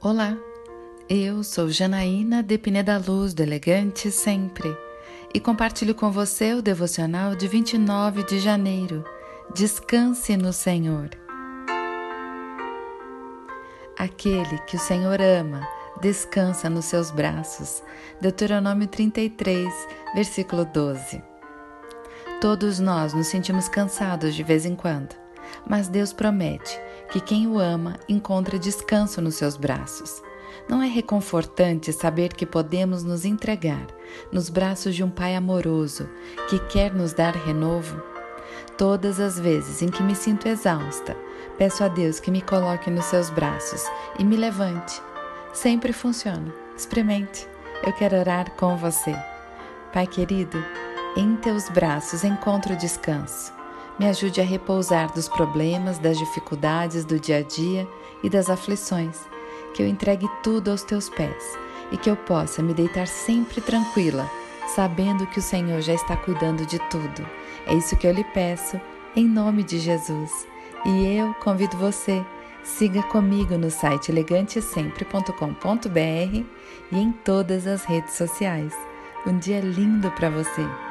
Olá, eu sou Janaína de Pineda Luz do Elegante Sempre e compartilho com você o devocional de 29 de janeiro. Descanse no Senhor. Aquele que o Senhor ama descansa nos seus braços. Deuteronômio 33, versículo 12. Todos nós nos sentimos cansados de vez em quando, mas Deus promete que quem o ama encontra descanso nos seus braços. Não é reconfortante saber que podemos nos entregar nos braços de um Pai amoroso que quer nos dar renovo? Todas as vezes em que me sinto exausta, peço a Deus que me coloque nos seus braços e me levante. Sempre funciona. Experimente. Eu quero orar com você. Pai querido, em teus braços encontro descanso. Me ajude a repousar dos problemas, das dificuldades do dia a dia e das aflições. Que eu entregue tudo aos teus pés e que eu possa me deitar sempre tranquila, sabendo que o Senhor já está cuidando de tudo. É isso que eu lhe peço, em nome de Jesus. E eu convido você, siga comigo no site elegantesempre.com.br e em todas as redes sociais. Um dia lindo para você!